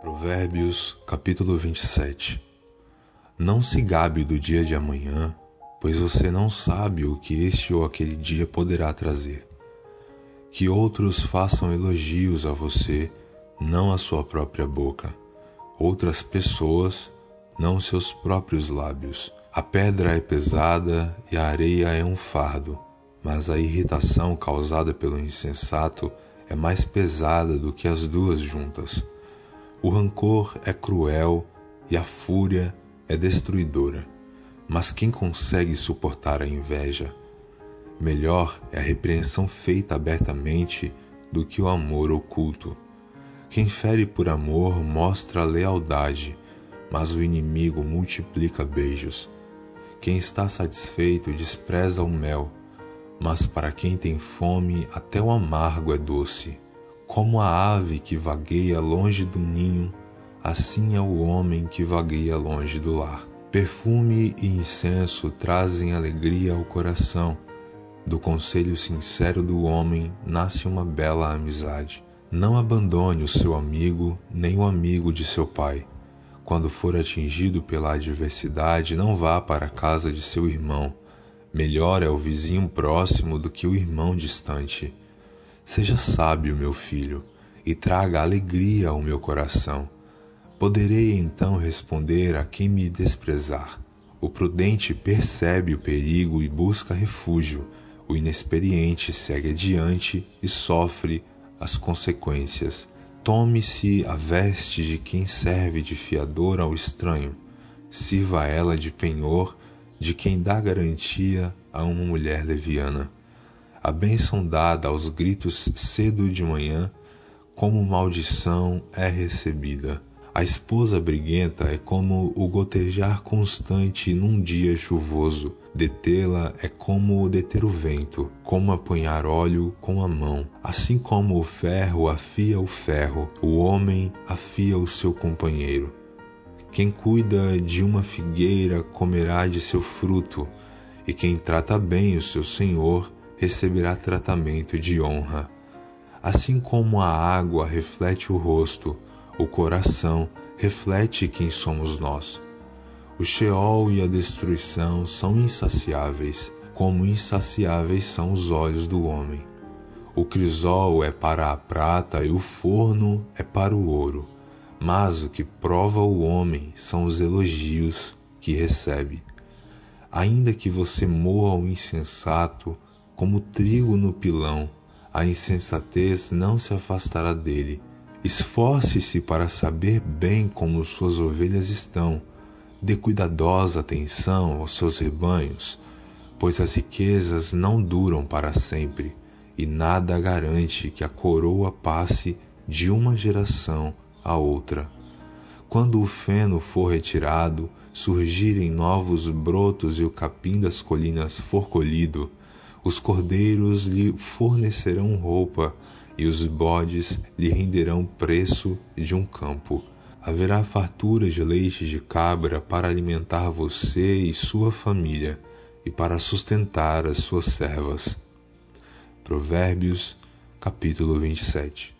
Provérbios capítulo 27 Não se gabe do dia de amanhã, pois você não sabe o que este ou aquele dia poderá trazer. Que outros façam elogios a você, não a sua própria boca. Outras pessoas, não seus próprios lábios. A pedra é pesada e a areia é um fardo, mas a irritação causada pelo insensato é mais pesada do que as duas juntas. O rancor é cruel e a fúria é destruidora. Mas quem consegue suportar a inveja? Melhor é a repreensão feita abertamente do que o amor oculto. Quem fere por amor mostra lealdade, mas o inimigo multiplica beijos. Quem está satisfeito despreza o mel, mas para quem tem fome até o amargo é doce. Como a ave que vagueia longe do ninho, assim é o homem que vagueia longe do lar. Perfume e incenso trazem alegria ao coração. Do conselho sincero do homem nasce uma bela amizade. Não abandone o seu amigo, nem o amigo de seu pai. Quando for atingido pela adversidade, não vá para a casa de seu irmão. Melhor é o vizinho próximo do que o irmão distante. Seja sábio, meu filho, e traga alegria ao meu coração. Poderei então responder a quem me desprezar. O prudente percebe o perigo e busca refúgio. O inexperiente segue adiante e sofre as consequências. Tome-se a veste de quem serve de fiador ao estranho. Sirva ela de penhor de quem dá garantia a uma mulher leviana a bênção dada aos gritos cedo de manhã, como maldição é recebida. A esposa briguenta é como o gotejar constante num dia chuvoso. Detê-la é como deter o vento, como apanhar óleo com a mão. Assim como o ferro afia o ferro, o homem afia o seu companheiro. Quem cuida de uma figueira comerá de seu fruto, e quem trata bem o seu senhor receberá tratamento de honra. Assim como a água reflete o rosto, o coração reflete quem somos nós. O Sheol e a destruição são insaciáveis, como insaciáveis são os olhos do homem. O crisol é para a prata e o forno é para o ouro, mas o que prova o homem são os elogios que recebe. Ainda que você moa o insensato, como trigo no pilão, a insensatez não se afastará dele. Esforce-se para saber bem como suas ovelhas estão. Dê cuidadosa atenção aos seus rebanhos, pois as riquezas não duram para sempre, e nada garante que a coroa passe de uma geração a outra. Quando o feno for retirado, surgirem novos brotos e o capim das colinas for colhido, os cordeiros lhe fornecerão roupa e os bodes lhe renderão preço de um campo. Haverá fartura de leite de cabra para alimentar você e sua família e para sustentar as suas servas. Provérbios, capítulo 27.